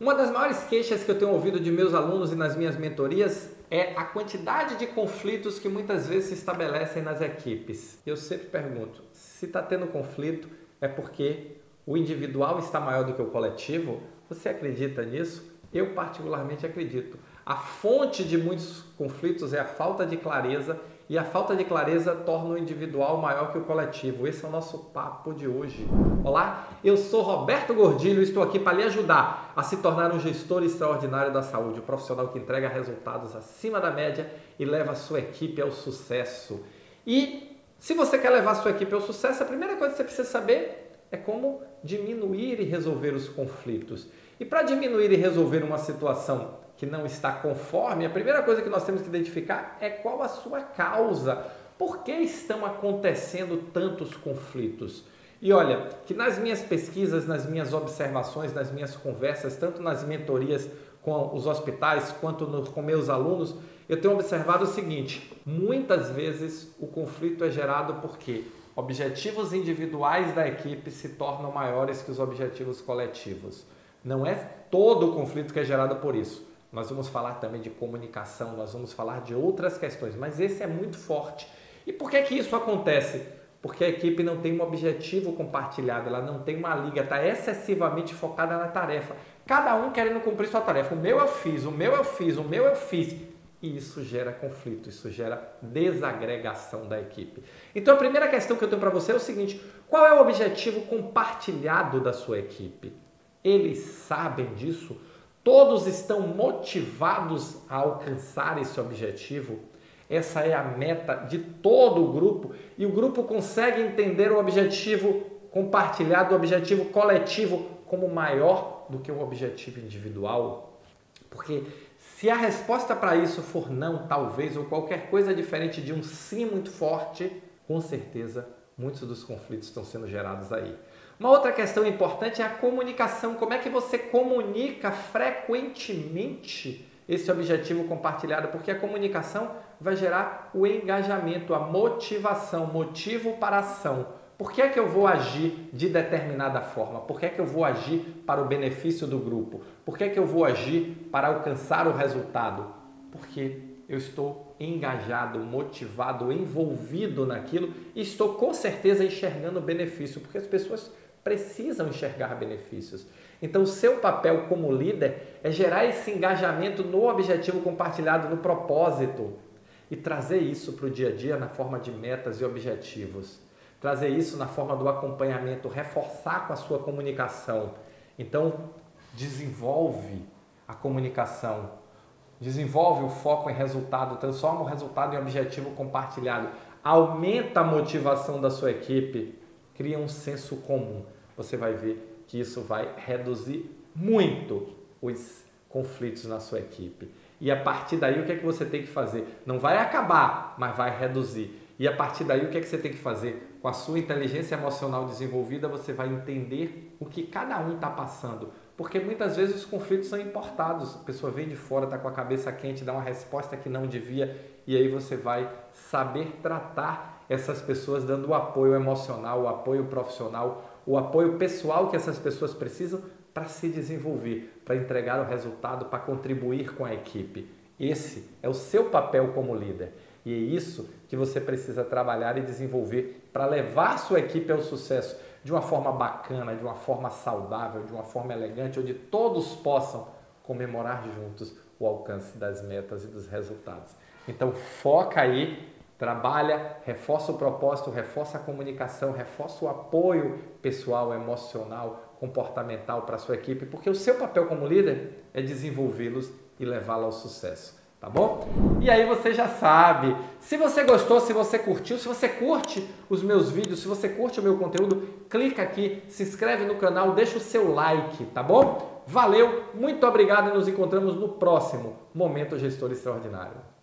Uma das maiores queixas que eu tenho ouvido de meus alunos e nas minhas mentorias é a quantidade de conflitos que muitas vezes se estabelecem nas equipes. Eu sempre pergunto: se está tendo conflito, é porque o individual está maior do que o coletivo? Você acredita nisso? Eu, particularmente, acredito. A fonte de muitos conflitos é a falta de clareza e a falta de clareza torna o individual maior que o coletivo. Esse é o nosso papo de hoje. Olá, eu sou Roberto Gordilho e estou aqui para lhe ajudar a se tornar um gestor extraordinário da saúde, um profissional que entrega resultados acima da média e leva a sua equipe ao sucesso. E se você quer levar a sua equipe ao sucesso, a primeira coisa que você precisa saber é como diminuir e resolver os conflitos. E para diminuir e resolver uma situação que não está conforme, a primeira coisa que nós temos que identificar é qual a sua causa. Por que estão acontecendo tantos conflitos? E olha, que nas minhas pesquisas, nas minhas observações, nas minhas conversas, tanto nas mentorias com os hospitais quanto no, com meus alunos, eu tenho observado o seguinte: muitas vezes o conflito é gerado porque objetivos individuais da equipe se tornam maiores que os objetivos coletivos. Não é todo o conflito que é gerado por isso nós vamos falar também de comunicação, nós vamos falar de outras questões, mas esse é muito forte. E por que que isso acontece? Porque a equipe não tem um objetivo compartilhado, ela não tem uma liga, está excessivamente focada na tarefa. Cada um querendo cumprir sua tarefa. O meu eu fiz, o meu eu fiz, o meu eu fiz. E isso gera conflito, isso gera desagregação da equipe. Então a primeira questão que eu tenho para você é o seguinte: qual é o objetivo compartilhado da sua equipe? Eles sabem disso? Todos estão motivados a alcançar esse objetivo. Essa é a meta de todo o grupo e o grupo consegue entender o objetivo compartilhado, o objetivo coletivo como maior do que o objetivo individual. Porque se a resposta para isso for não, talvez, ou qualquer coisa diferente de um sim muito forte, com certeza muitos dos conflitos estão sendo gerados aí. Uma outra questão importante é a comunicação. Como é que você comunica frequentemente esse objetivo compartilhado? Porque a comunicação vai gerar o engajamento, a motivação, motivo para ação. Por que é que eu vou agir de determinada forma? Por que é que eu vou agir para o benefício do grupo? Por que é que eu vou agir para alcançar o resultado? Porque eu estou engajado, motivado, envolvido naquilo e estou com certeza enxergando benefício, porque as pessoas precisam enxergar benefícios. Então, seu papel como líder é gerar esse engajamento no objetivo compartilhado, no propósito e trazer isso para o dia a dia na forma de metas e objetivos. Trazer isso na forma do acompanhamento, reforçar com a sua comunicação. Então, desenvolve a comunicação, desenvolve o foco em resultado, transforma o resultado em objetivo compartilhado, aumenta a motivação da sua equipe, cria um senso comum você vai ver que isso vai reduzir muito os conflitos na sua equipe. E a partir daí, o que é que você tem que fazer? Não vai acabar, mas vai reduzir. E a partir daí, o que é que você tem que fazer? Com a sua inteligência emocional desenvolvida, você vai entender o que cada um está passando. Porque muitas vezes os conflitos são importados. A pessoa vem de fora, está com a cabeça quente, dá uma resposta que não devia, e aí você vai saber tratar essas pessoas dando o apoio emocional, o apoio profissional, o apoio pessoal que essas pessoas precisam para se desenvolver, para entregar o resultado, para contribuir com a equipe. Esse é o seu papel como líder. E é isso que você precisa trabalhar e desenvolver para levar sua equipe ao sucesso de uma forma bacana, de uma forma saudável, de uma forma elegante, onde todos possam comemorar juntos o alcance das metas e dos resultados. Então foca aí Trabalha, reforça o propósito, reforça a comunicação, reforça o apoio pessoal, emocional, comportamental para a sua equipe, porque o seu papel como líder é desenvolvê-los e levá-los ao sucesso. Tá bom? E aí você já sabe. Se você gostou, se você curtiu, se você curte os meus vídeos, se você curte o meu conteúdo, clica aqui, se inscreve no canal, deixa o seu like, tá bom? Valeu, muito obrigado e nos encontramos no próximo Momento Gestor Extraordinário.